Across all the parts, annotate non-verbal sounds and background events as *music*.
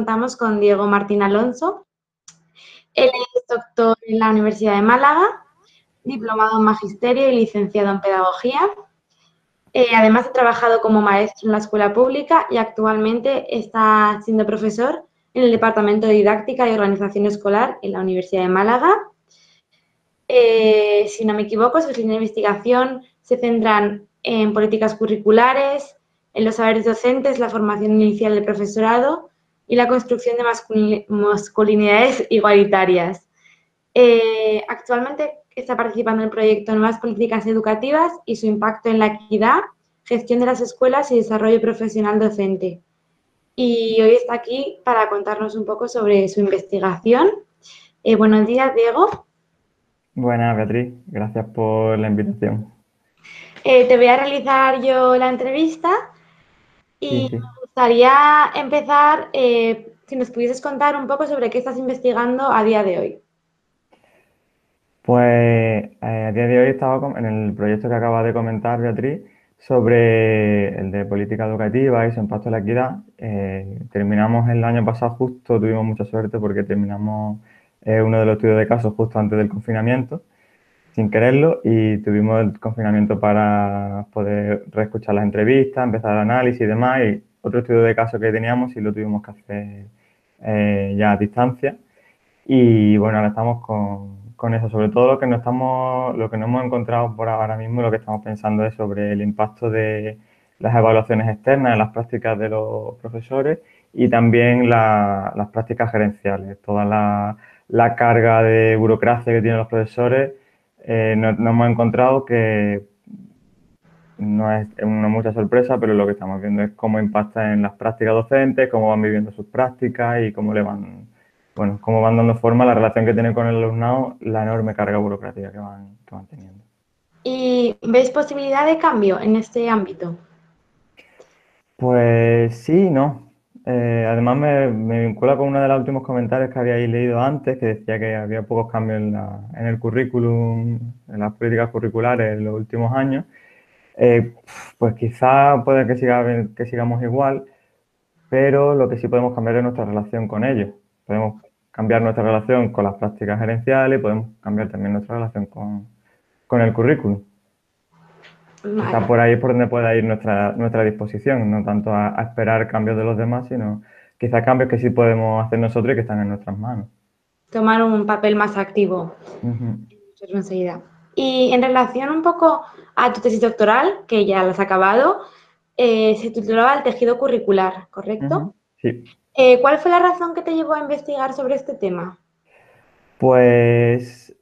contamos con Diego Martín Alonso. Él es doctor en la Universidad de Málaga, diplomado en Magisterio y licenciado en Pedagogía. Eh, además, ha trabajado como maestro en la escuela pública y actualmente está siendo profesor en el Departamento de Didáctica y Organización Escolar en la Universidad de Málaga. Eh, si no me equivoco, sus líneas de investigación se centran en políticas curriculares, en los saberes docentes, la formación inicial del profesorado y la construcción de masculinidades igualitarias. Eh, actualmente está participando en el proyecto Nuevas Políticas Educativas y su impacto en la equidad, gestión de las escuelas y desarrollo profesional docente. Y hoy está aquí para contarnos un poco sobre su investigación. Eh, buenos días, Diego. Buenas, Beatriz. Gracias por la invitación. Eh, te voy a realizar yo la entrevista y gustaría empezar, eh, si nos pudieses contar un poco sobre qué estás investigando a día de hoy. Pues eh, a día de hoy estaba en el proyecto que acaba de comentar Beatriz sobre el de política educativa y su impacto en la equidad. terminamos el año pasado justo, tuvimos mucha suerte porque terminamos uno de los estudios de casos justo antes del confinamiento sin quererlo y tuvimos el confinamiento para poder reescuchar las entrevistas, empezar el análisis y demás. Y otro estudio de caso que teníamos y lo tuvimos que hacer eh, ya a distancia. Y bueno, ahora estamos con, con, eso. Sobre todo lo que, no estamos, lo que no hemos encontrado por ahora mismo, lo que estamos pensando es sobre el impacto de las evaluaciones externas en las prácticas de los profesores y también las prácticas gerenciales, toda la, la carga de burocracia que tienen los profesores eh, nos, hemos encontrado que no es una mucha sorpresa, pero lo que estamos viendo es cómo impacta en las prácticas docentes, cómo van viviendo sus prácticas y cómo le van, bueno, cómo van dando forma a la relación que tienen con el alumnado, la enorme carga burocrática que van, que van teniendo. ¿Y veis posibilidad de cambio en este ámbito? Pues sí, no. Eh, además me, vincula con uno de los últimos comentarios que habíais leído antes, que decía que había pocos cambios en, el currículum, en las políticas curriculares en los últimos años. Eh, pues quizá puede que, siga, que sigamos igual, pero lo que sí podemos cambiar es nuestra relación con ellos. Podemos cambiar nuestra relación con las prácticas gerenciales y podemos cambiar también nuestra relación con, con el currículum. Está por ahí por donde pueda ir nuestra, nuestra disposición, no tanto a, esperar cambios de los demás, sino quizá cambios que sí podemos hacer nosotros y que están en nuestras manos. Tomar un papel más activo enseguida. Y en relación un poco a tu tesis doctoral, que ya la has acabado, eh, se titulaba El tejido curricular, ¿correcto? Sí. Eh, ¿Cuál fue la razón que te llevó a investigar sobre este tema? Pues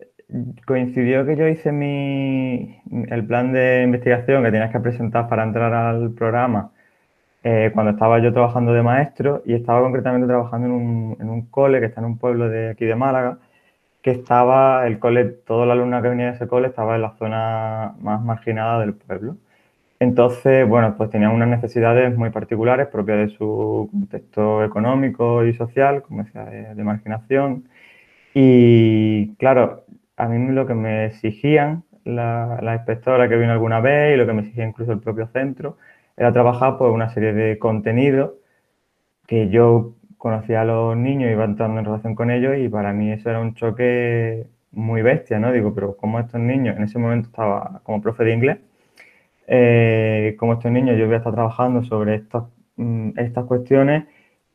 coincidió que yo hice mi, el plan de investigación que tenías que presentar para entrar al programa eh, cuando estaba yo trabajando de maestro y estaba concretamente trabajando en un, en un, cole que está en un pueblo de aquí de Málaga, que estaba, el cole, toda la alumna que venía de ese cole estaba en la zona más marginada del pueblo. Entonces, bueno, pues tenían unas necesidades muy particulares propias de su contexto económico y social, como decía, de, de marginación. Y claro, a mí lo que me exigían la, inspectora que vino alguna vez y lo que me exigía incluso el propio centro era trabajar por una serie de contenidos que yo conocía a los niños, iba entrando en relación con ellos y para mí eso era un choque muy bestia, ¿no? Digo, pero como estos niños, en ese momento estaba como profe de inglés, eh, como estos niños yo voy a estar trabajando sobre estas, mm, estas cuestiones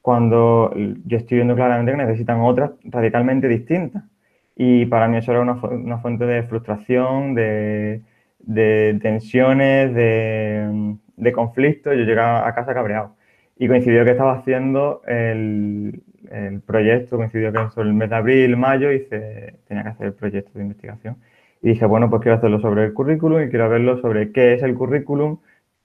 cuando yo estoy viendo claramente que necesitan otras radicalmente distintas. Y para mí eso era una, una fuente de frustración, de, de tensiones, de, de conflictos. Yo llegaba a casa cabreado. Y coincidió que estaba haciendo el, el proyecto, coincidió que en el mes de abril, mayo, se, tenía que hacer el proyecto de investigación. Y dije, bueno, pues quiero hacerlo sobre el currículum y quiero verlo sobre qué es el currículum,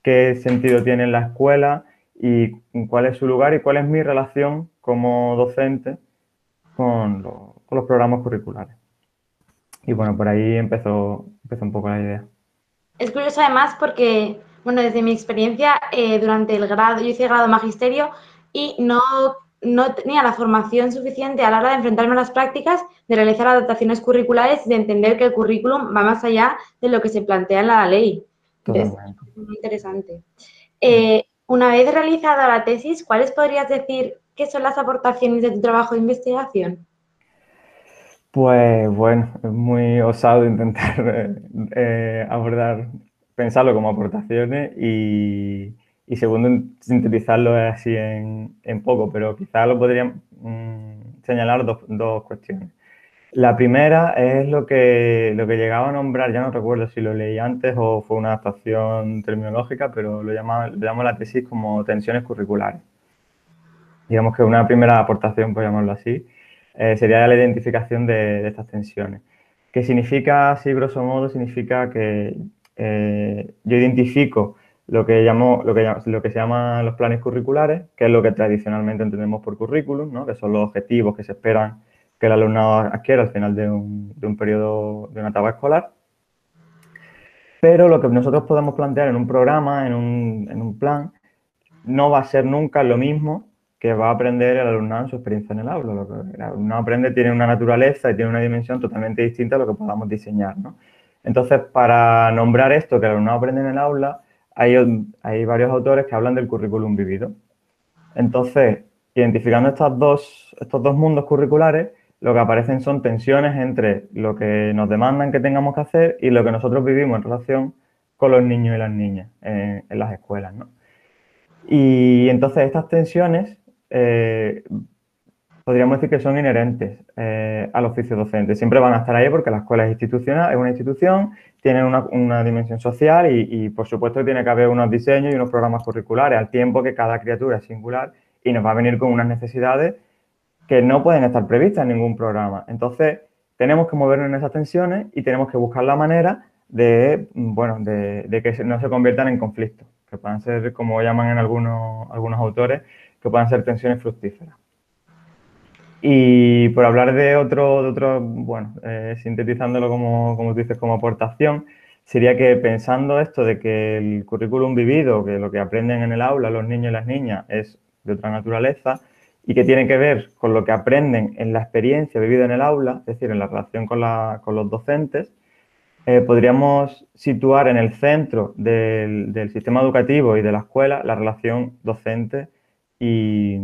qué sentido tiene en la escuela y cuál es su lugar y cuál es mi relación como docente con los con los programas curriculares. Y bueno, por ahí empezó, empezó un poco la idea. Es curioso además porque, bueno, desde mi experiencia, eh, durante el grado, yo hice grado magisterio y no, no tenía la formación suficiente a la hora de enfrentarme a las prácticas, de realizar adaptaciones curriculares y de entender que el currículum va más allá de lo que se plantea en la ley. Es muy interesante. Eh, una vez realizada la tesis, ¿cuáles podrías decir qué son las aportaciones de tu trabajo de investigación? Pues bueno, es muy osado intentar eh, abordar, pensarlo como aportaciones y, segundo, sintetizarlo así en, poco, pero quizás lo podría mm, señalar dos, dos, cuestiones. La primera es lo que, lo que llegaba a nombrar, ya no recuerdo si lo leí antes o fue una adaptación terminológica, pero lo, llamo la tesis como tensiones curriculares. Digamos que una primera aportación, por llamarlo así, eh, sería la identificación de, estas tensiones. ¿Qué significa, así grosso modo, significa que eh, yo identifico lo que, llamo, lo, que, lo que se llaman los planes curriculares, que es lo que tradicionalmente entendemos por currículum, ¿no? que son los objetivos que se esperan que el alumnado adquiera al final de un, de un periodo, de una etapa escolar. Pero lo que nosotros podemos plantear en un programa, en un, en un plan, no va a ser nunca lo mismo que va a aprender el alumnado en su experiencia en el aula. Lo que el alumnado aprende tiene una naturaleza y tiene una dimensión totalmente distinta a lo que podamos diseñar. Entonces, para nombrar esto que el alumnado aprende en el aula, hay, varios autores que hablan del currículum vivido. Entonces, identificando estos dos mundos curriculares, lo que aparecen son tensiones entre lo que nos demandan que tengamos que hacer y lo que nosotros vivimos en relación con los niños y las niñas en, en las escuelas. ¿no? Y entonces estas tensiones eh, podríamos decir que son inherentes eh, al oficio docente. Siempre van a estar ahí porque la escuela es institucional, es una institución, tiene una, dimensión social y, por supuesto, tiene que haber unos diseños y unos programas curriculares al tiempo que cada criatura es singular y nos va a venir con unas necesidades que no pueden estar previstas en ningún programa. Entonces, tenemos que movernos en esas tensiones y tenemos que buscar la manera de, bueno, de, que no se conviertan en conflictos, que puedan ser, como llaman en algunos, algunos autores, que puedan ser tensiones fructíferas. Y por hablar de otro, de otro bueno, eh, sintetizándolo como, como tú dices, como aportación, sería que pensando esto de que el currículum vivido, que lo que aprenden en el aula los niños y las niñas es de otra naturaleza y que tiene que ver con lo que aprenden en la experiencia vivida en el aula, es decir, en la relación con, con los docentes, eh, podríamos situar en el centro del, del sistema educativo y de la escuela la relación docente y,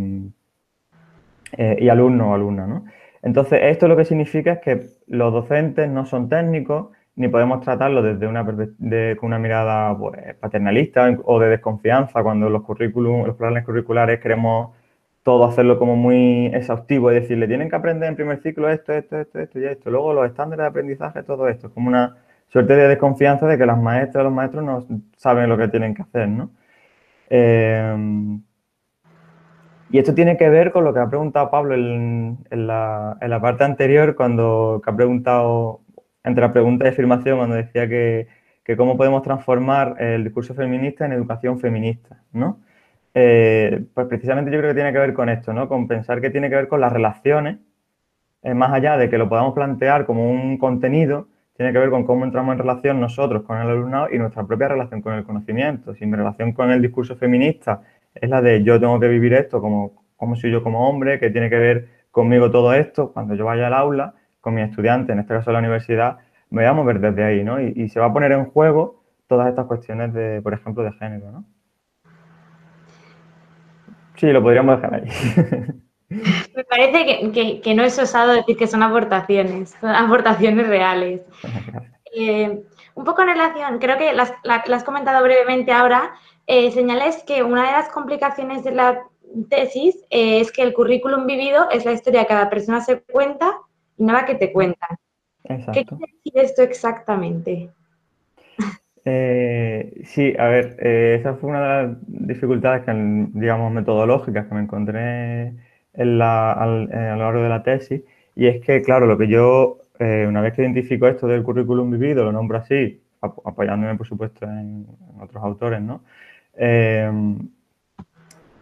eh, y alumno o alumna. ¿no? Entonces, esto lo que significa es que los docentes no son técnicos ni podemos tratarlo desde una, de, una mirada pues, paternalista o de desconfianza cuando los currículum, los planes curriculares queremos todo hacerlo como muy exhaustivo y decirle tienen que aprender en primer ciclo esto, esto, esto, esto y esto. Luego los estándares de aprendizaje, todo esto. Es como una suerte de desconfianza de que las maestras los maestros no saben lo que tienen que hacer, ¿no? Eh, y esto tiene que ver con lo que ha preguntado Pablo en, la, parte anterior, cuando ha preguntado, entre la pregunta y afirmación, cuando decía que, cómo podemos transformar el discurso feminista en educación feminista, ¿no? Eh, pues precisamente yo creo que tiene que ver con esto, ¿no? Con pensar que tiene que ver con las relaciones, eh, más allá de que lo podamos plantear como un contenido, tiene que ver con cómo entramos en relación nosotros con el alumnado y nuestra propia relación con el conocimiento. Si mi relación con el discurso feminista es la de yo tengo que vivir esto como, como soy yo como hombre, que tiene que ver conmigo todo esto, cuando yo vaya al aula, con mi estudiante, en este caso la universidad, me voy a mover desde ahí, ¿no? Y, se va a poner en juego todas estas cuestiones de, por ejemplo, de género, ¿no? Sí, lo podríamos dejar ahí. *laughs* Me parece que, no es osado decir que son aportaciones, son aportaciones reales. *laughs* Eh, un poco en relación, creo que las, la, has comentado brevemente ahora, eh, señales que una de las complicaciones de la tesis eh, es que el currículum vivido es la historia que cada persona se cuenta y no la que te cuentan. ¿Qué quiere decir esto exactamente? Eh, sí, a ver, esa fue una de las dificultades, que, digamos, metodológicas que me encontré en la, a lo largo de la tesis. Y es que, claro, lo que yo, una vez que identifico esto del currículum vivido, lo nombro así, apoyándome, por supuesto, en otros autores, ¿no? Em,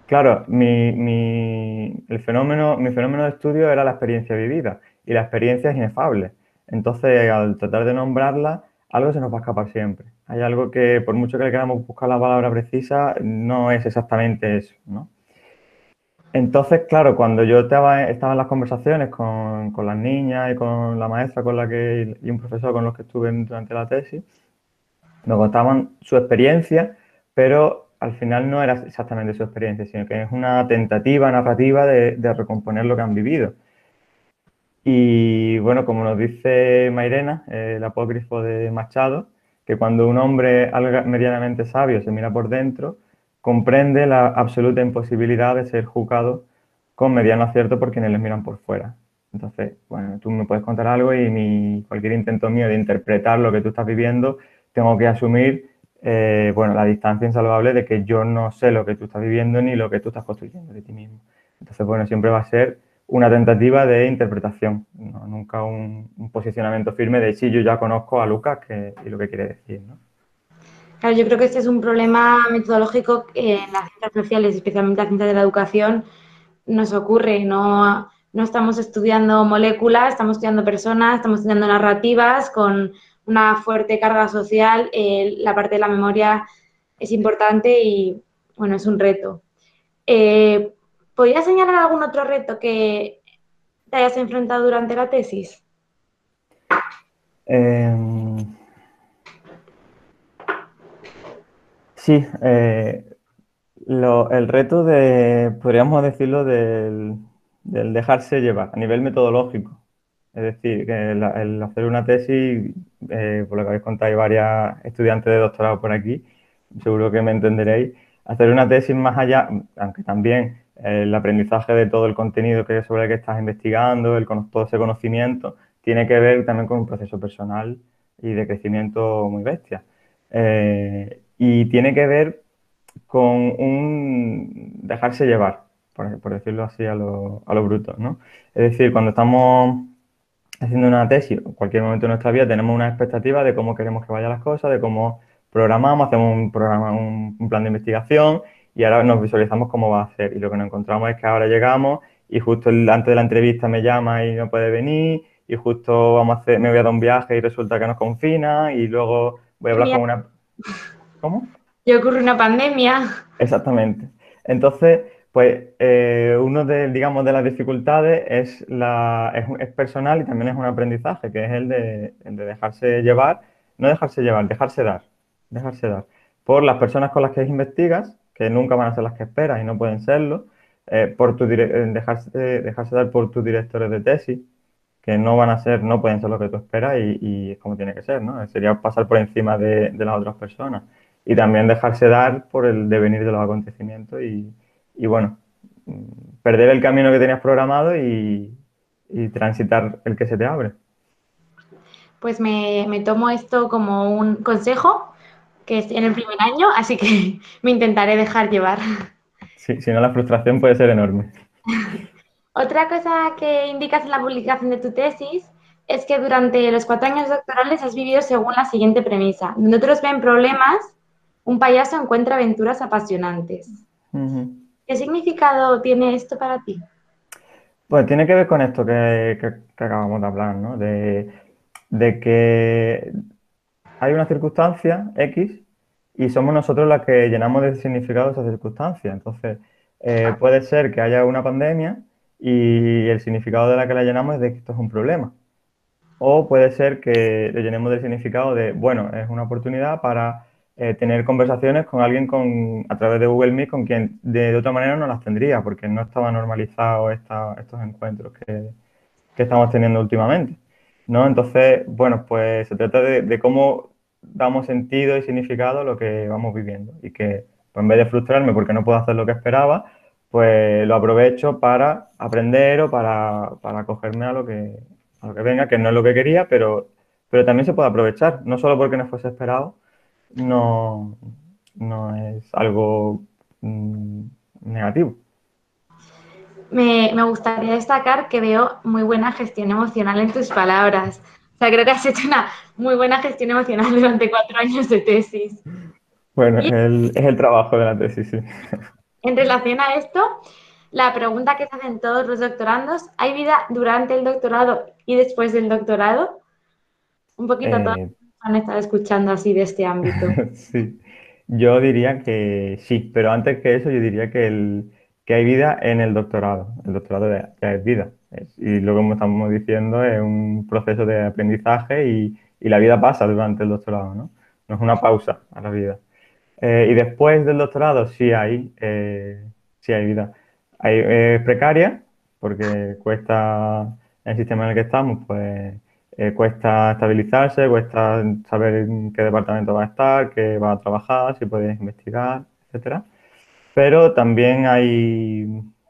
claro, mi, el fenómeno, mi fenómeno de estudio era la experiencia vivida y la experiencia es inefable. Entonces, al tratar de nombrarla, algo se nos va a escapar siempre. Hay algo que, por mucho que le queramos buscar la palabra precisa, no es exactamente eso, ¿no? Entonces, claro, cuando yo estaba, estaba en las conversaciones con, con, las niñas y con la maestra con la que, y un profesor con los que estuve durante la tesis, me contaban su experiencia pero al final no era exactamente su experiencia, sino que es una tentativa narrativa de, recomponer lo que han vivido. Y bueno, como nos dice Mairena, el apócrifo de Machado, que cuando un hombre medianamente sabio se mira por dentro, comprende la absoluta imposibilidad de ser juzgado con mediano acierto por quienes les miran por fuera. Entonces, bueno, tú me puedes contar algo y mi, cualquier intento mío de interpretar lo que tú estás viviendo, tengo que asumir, eh, bueno, la distancia insalvable de que yo no sé lo que tú estás viviendo ni lo que tú estás construyendo de ti mismo. Entonces, bueno, siempre va a ser una tentativa de interpretación, nunca un, posicionamiento firme de sí, yo ya conozco a Lucas y lo que quiere decir, ¿no? Claro, yo creo que este es un problema metodológico que en las ciencias sociales, especialmente la ciencia de la educación, nos ocurre. No, no estamos estudiando moléculas, estamos estudiando personas, estamos estudiando narrativas con una fuerte carga social. La parte de la memoria es importante y, bueno, es un reto. Eh, ¿Podrías señalar algún otro reto que te hayas enfrentado durante la tesis? Em, sí, eh, el reto de, podríamos decirlo, del, dejarse llevar a nivel metodológico. Es decir, que el, hacer una tesis, eh, por lo que habéis contado, hay varias estudiantes de doctorado por aquí, seguro que me entenderéis. Hacer una tesis más allá, aunque también el aprendizaje de todo el contenido sobre el que estás investigando, el, todo ese conocimiento, tiene que ver también con un proceso personal y de crecimiento muy bestia. Eh, y tiene que ver con un dejarse llevar, por, decirlo así a lo, a bruto, ¿no? Es decir, cuando estamos haciendo una tesis, en cualquier momento de nuestra vida, tenemos una expectativa de cómo queremos que vayan las cosas, de cómo programamos, hacemos un programa, un, plan de investigación y ahora nos visualizamos cómo va a ser. Y lo que nos encontramos es que ahora llegamos y justo antes de la entrevista me llama y no puede venir y justo vamos a hacer, me voy a dar un viaje y resulta que nos confina y luego voy a hablar con una... ¿Cómo? y ocurre una pandemia. Exactamente. Entonces, pues eh, uno de, digamos, de las dificultades es, la, es, personal y también es un aprendizaje, que es el de, dejarse llevar, no dejarse llevar, dejarse dar, dejarse dar por las personas con las que investigas, que nunca van a ser las que esperas y no pueden serlo, eh, por tu dejarse, dejarse dar por tus directores de tesis, que no van a ser, no pueden ser lo que tú esperas y, es como tiene que ser, ¿no? Sería pasar por encima de las otras personas y también dejarse dar por el devenir de los acontecimientos y, bueno, perder el camino que tenías programado y, transitar el que se te abre. Pues me, tomo esto como un consejo, que es en el primer año, así que *laughs* me intentaré dejar llevar. Sí, si no la frustración puede ser enorme. *laughs* Otra cosa que indicas en la publicación de tu tesis es que durante los cuatro años doctorales has vivido según la siguiente premisa. Donde otros ven problemas, un payaso encuentra aventuras apasionantes. ¿Qué significado tiene esto para ti? Pues tiene que ver con esto que, acabamos de hablar, ¿no? De, que hay una circunstancia X y somos nosotros las que llenamos de significado esa circunstancia. Entonces, eh, puede ser que haya una pandemia y el significado de la que la llenamos es de que esto es un problema. O puede ser que le llenemos del significado de, bueno, es una oportunidad para eh, tener conversaciones con alguien con, a través de Google Meet con quien de, otra manera no las tendría, porque no estaba normalizado estos encuentros que, estamos teniendo últimamente. ¿no? Entonces, bueno, pues se trata de, cómo damos sentido y significado a lo que vamos viviendo y que pues, en vez de frustrarme porque no puedo hacer lo que esperaba, pues lo aprovecho para aprender o para, para acogerme a lo, que, a lo que venga, que no es lo que quería, pero, pero también se puede aprovechar, no solo porque no fuese esperado, no, no es algo mm, negativo. Me, gustaría destacar que veo muy buena gestión emocional en tus palabras. O sea, creo que has hecho una muy buena gestión emocional durante cuatro años de tesis. Bueno, es el trabajo de la tesis, sí. En relación a esto, la pregunta que se hacen todos los doctorandos, ¿hay vida durante el doctorado y después del doctorado? Un poquito eh, han estado escuchando así de este ámbito. *laughs* sí, yo diría que sí, pero antes que eso yo diría que, el, que hay vida en el doctorado. El doctorado ya es vida. y lo que estamos diciendo es un proceso de aprendizaje y, y, la vida pasa durante el doctorado, ¿no? No es una pausa a la vida. Eh, y después del doctorado sí hay, eh, sí hay vida. Hay, es precaria porque cuesta, el sistema en el que estamos, pues cuesta estabilizarse, cuesta saber en qué departamento va a estar, qué va a trabajar, si puedes investigar, etcétera. Pero también hay,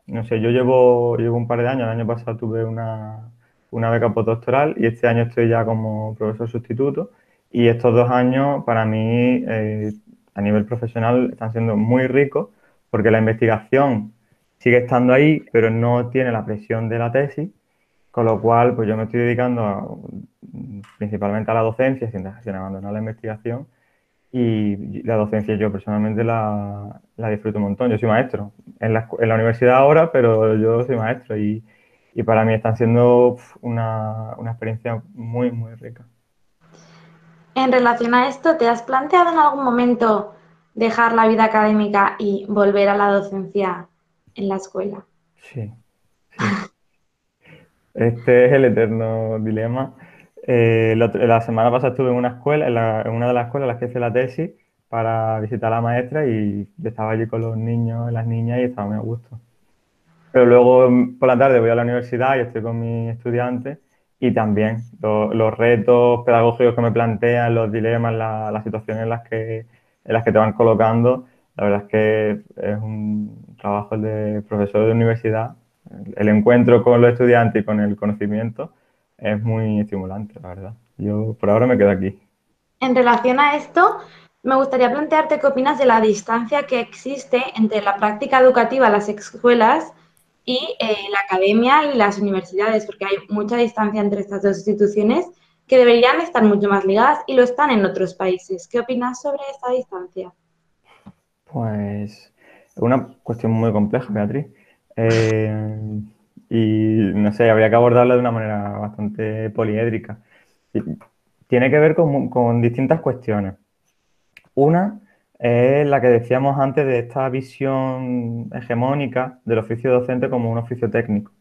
no sé, yo llevo, llevo un par de años, el año pasado tuve una, una beca postdoctoral y este año estoy ya como profesor sustituto. Y estos dos años para mí eh, a nivel profesional están siendo muy ricos porque la investigación sigue estando ahí pero no tiene la presión de la tesis con lo cual pues yo me estoy dedicando principalmente a la docencia sin, sin abandonar la investigación y la docencia yo personalmente la, la, disfruto un montón. Yo soy maestro en la, en la universidad ahora, pero yo soy maestro y, y para mí están siendo una, una, experiencia muy, muy rica. En relación a esto, ¿te has planteado en algún momento dejar la vida académica y volver a la docencia en la escuela? Sí. sí. *laughs* este es el eterno dilema. Eh, la semana pasada estuve en una escuela, en, una de las escuelas en las que hice la tesis, para visitar a la maestra y estaba allí con los niños y las niñas y estaba muy a gusto. Pero luego mm, por la tarde voy a la universidad y estoy con mis estudiantes y también los retos pedagógicos que me plantean, los dilemas, las situaciones en las, que, en las que te van colocando, la verdad es que es un trabajo de profesor de universidad. El encuentro con los estudiantes y con el conocimiento es muy estimulante, la verdad. Yo por ahora me quedo aquí. En relación a esto, me gustaría plantearte qué opinas de la distancia que existe entre la práctica educativa las escuelas y eh, la academia y las universidades, porque hay mucha distancia entre estas dos instituciones que deberían estar mucho más ligadas y lo están en otros países. ¿Qué opinas sobre esta distancia? Pues es una cuestión muy compleja, Beatriz. Eh, y no sé, habría que abordarla de una manera bastante poliédrica. Tiene que ver con, distintas cuestiones. Una es la que decíamos antes de esta visión hegemónica del oficio docente como un oficio técnico,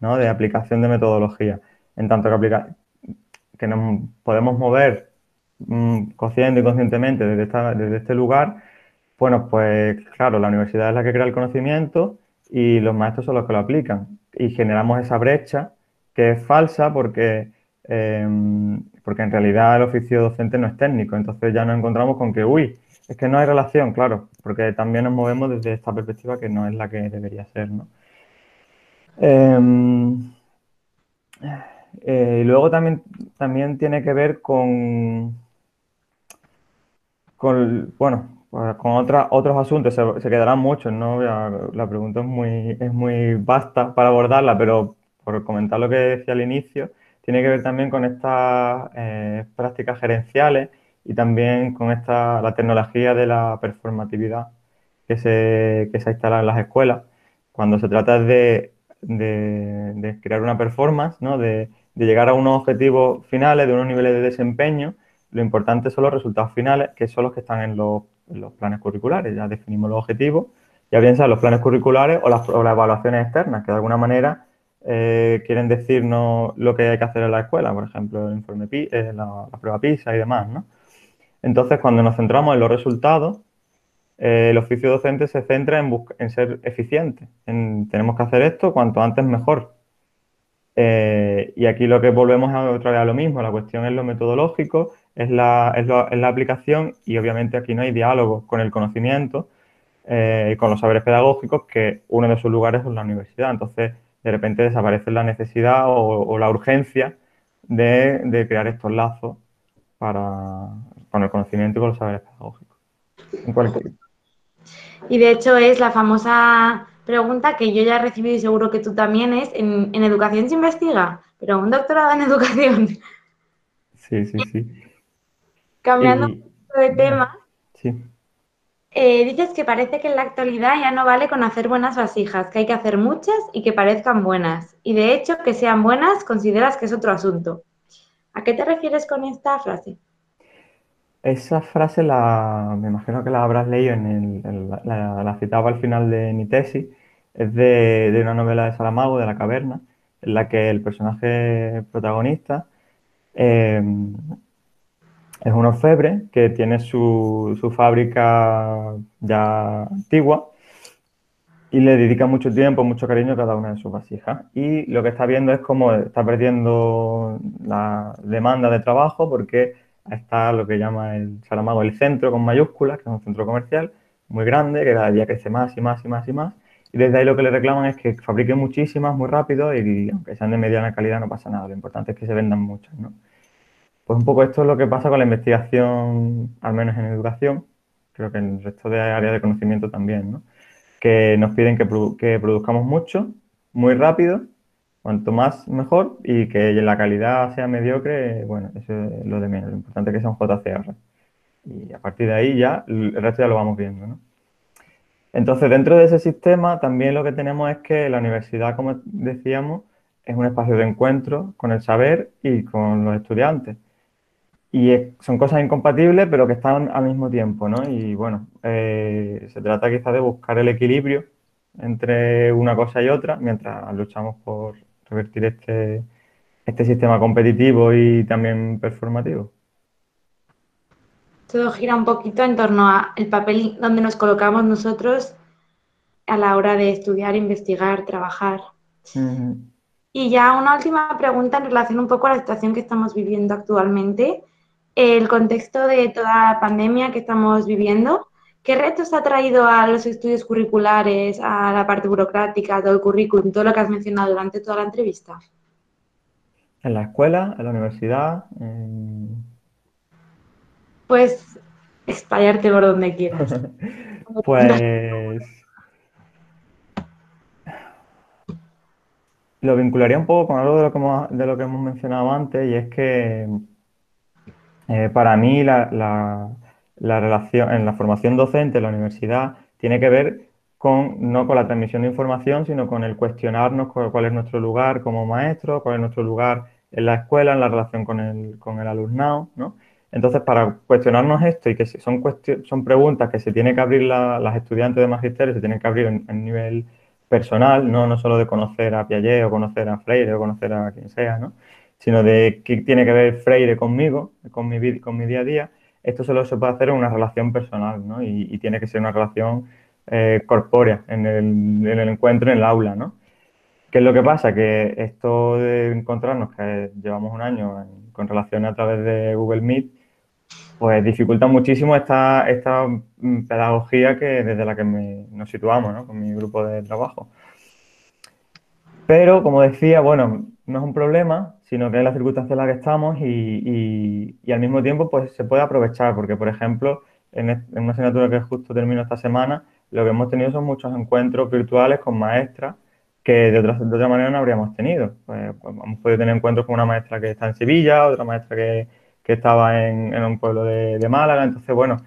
¿no? de aplicación de metodología. En tanto que, que nos podemos mover mmm, consciente y conscientemente desde este lugar, bueno, pues claro, la universidad es la que crea el conocimiento y los maestros son los que lo aplican. Y generamos esa brecha que es falsa porque, eh, porque en realidad el oficio docente no es técnico. Entonces ya nos encontramos con que, uy, es que no hay relación, claro, porque también nos movemos desde esta perspectiva que no es la que debería ser, ¿no? Em, eh, y luego también, también tiene que ver con, con bueno, pues con otros asuntos, se, quedarán muchos, ¿no? La pregunta es muy, es muy vasta para abordarla, pero por comentar lo que decía al inicio, tiene que ver también con estas eh, prácticas gerenciales y también con esta, la tecnología de la performatividad que se, que se ha instalado en las escuelas, cuando se trata de, de, crear una performance, ¿no? de, de, llegar a unos objetivos finales, de unos niveles de desempeño, lo importante son los resultados finales, que son los que están en los, los planes curriculares. Ya definimos los objetivos, ya bien sean los planes curriculares o las, o las evaluaciones externas, que de alguna manera eh, quieren decirnos lo que hay que hacer en la escuela, por ejemplo, el informe eh, la, la, prueba PISA y demás, ¿no? Entonces, cuando nos centramos en los resultados, eh, el oficio docente se centra en, en ser eficiente. En, tenemos que hacer esto cuanto antes mejor. Eh, y aquí lo que volvemos a otra vez a lo mismo, la cuestión es lo metodológico, es la, aplicación y obviamente aquí no hay diálogo con el conocimiento eh, y con los saberes pedagógicos, que uno de sus lugares es la universidad. Entonces, de repente desaparece la necesidad o, la urgencia de, crear estos lazos con el conocimiento y con los saberes pedagógicos. Y de hecho es la famosa pregunta que yo ya he recibido y seguro que tú también es, ¿en, educación se investiga? Pero un doctorado en *laughs* educación. Sí, sí, sí. Cambiando de tema, sí. Eh, dices que parece que en la actualidad ya no vale con hacer buenas vasijas, que hay que hacer muchas y que parezcan buenas. Y de hecho, que sean buenas consideras que es otro asunto. ¿A qué te refieres con esta frase? Esa frase la, me imagino que la habrás leído en, el, la, citaba al final de mi tesis, es de, una novela de Salamago, de La Caverna, en la que el personaje protagonista em, es un orfebre que tiene su, su fábrica ya antigua y le dedica mucho tiempo, mucho cariño a cada una de sus vasijas. Y lo que está viendo es cómo está perdiendo la demanda de trabajo porque está lo que llama el Saramago el centro con mayúsculas, que es un centro comercial muy grande, que cada día crece más y más y más y más. Y desde ahí lo que le reclaman es que fabrique muchísimas muy rápido y aunque sean de mediana calidad no pasa nada. Lo importante es que se vendan muchas, ¿no? Pues un poco esto es lo que pasa con la investigación, al menos en educación, creo que en el resto de áreas de conocimiento también, ¿no? que nos piden que, produzcamos mucho, muy rápido, cuanto más mejor, y que la calidad sea mediocre, bueno, eso es lo de menos, lo importante es que sea un JCR. Y a partir de ahí ya, el resto ya lo vamos viendo, ¿no? Entonces, dentro de ese sistema, también lo que tenemos es que la universidad, como decíamos, es un espacio de encuentro con el saber y con los estudiantes y son cosas incompatibles, pero que están al mismo tiempo, ¿no? Y bueno, eh, se trata quizá de buscar el equilibrio entre una cosa y otra, mientras luchamos por revertir este, este sistema competitivo y también performativo. Todo gira un poquito en torno al papel donde nos colocamos nosotros a la hora de estudiar, investigar, trabajar. Y ya una última pregunta en relación un poco a la situación que estamos viviendo actualmente el contexto de toda la pandemia que estamos viviendo, ¿qué retos ha traído a los estudios curriculares, a la parte burocrática, a todo el currículum, todo lo que has mencionado durante toda la entrevista? En la escuela, en la universidad. Pues explayarte por donde quieras. *laughs* pues. Lo vincularía un poco con algo de lo que de lo que hemos mencionado antes, y es que eh, para mí la, relación en la formación docente en la universidad tiene que ver con, no con la transmisión de información, sino con el cuestionarnos cuál es nuestro lugar como maestro, cuál es nuestro lugar en la escuela, en la relación con el, con el alumnado, ¿no? Entonces, para cuestionarnos esto y que son, son preguntas que se tienen que abrir las estudiantes de magisterio, se tienen que abrir en, nivel personal, no, no solo de conocer a Piaget o conocer a Freire o conocer a quien sea, ¿no? sino de qué tiene que ver Freire conmigo, con mi, con mi día a día, esto solo se puede hacer en una relación personal, ¿no? Y, tiene que ser una relación eh, corpórea, en el, en el, encuentro, en el aula, ¿no? ¿Qué es lo que pasa? Que esto de encontrarnos, que llevamos un año con relaciones a través de Google Meet, pues dificulta muchísimo esta, esta pedagogía que desde la que nos situamos, ¿no? Con mi grupo de trabajo. Pero, como decía, bueno, no es un problema, sino que es la circunstancia en la que estamos y, al mismo tiempo pues se puede aprovechar, porque por ejemplo, en, una asignatura que justo termino esta semana, lo que hemos tenido son muchos encuentros virtuales con maestras que de otra, de otra manera no habríamos tenido. Pues, pues, hemos podido tener encuentros con una maestra que está en Sevilla, otra maestra que, estaba en, un pueblo de, Málaga, entonces bueno,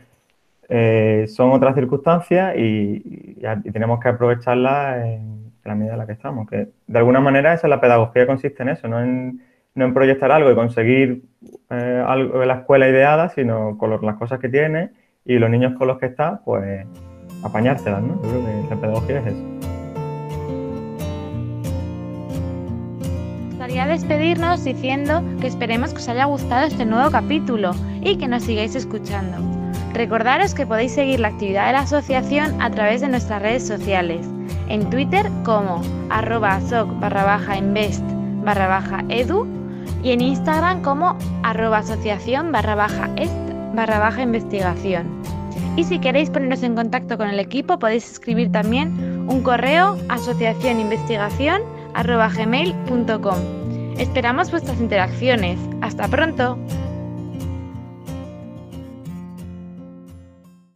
eh, son otras circunstancias y, y tenemos que aprovecharlas en la medida en la que estamos. Que de alguna manera esa es la pedagogía consiste en eso, no en, no en proyectar algo y conseguir eh, algo de la escuela ideada, sino con las cosas que tiene y los niños con los que está, pues apañártelas, ¿no? Yo creo que la pedagogía es eso. Gustaría despedirnos diciendo que esperemos que os haya gustado este nuevo capítulo y que nos sigáis escuchando. Recordaros que podéis seguir la actividad de la asociación a través de nuestras redes sociales en Twitter como arroba soc barra baja invest barra baja edu y en Instagram como arroba asociación barra baja est barra baja investigación. Y si queréis poneros en contacto con el equipo podéis escribir también un correo asociacioninvestigación arroba gmail.com. Esperamos vuestras interacciones. Hasta pronto.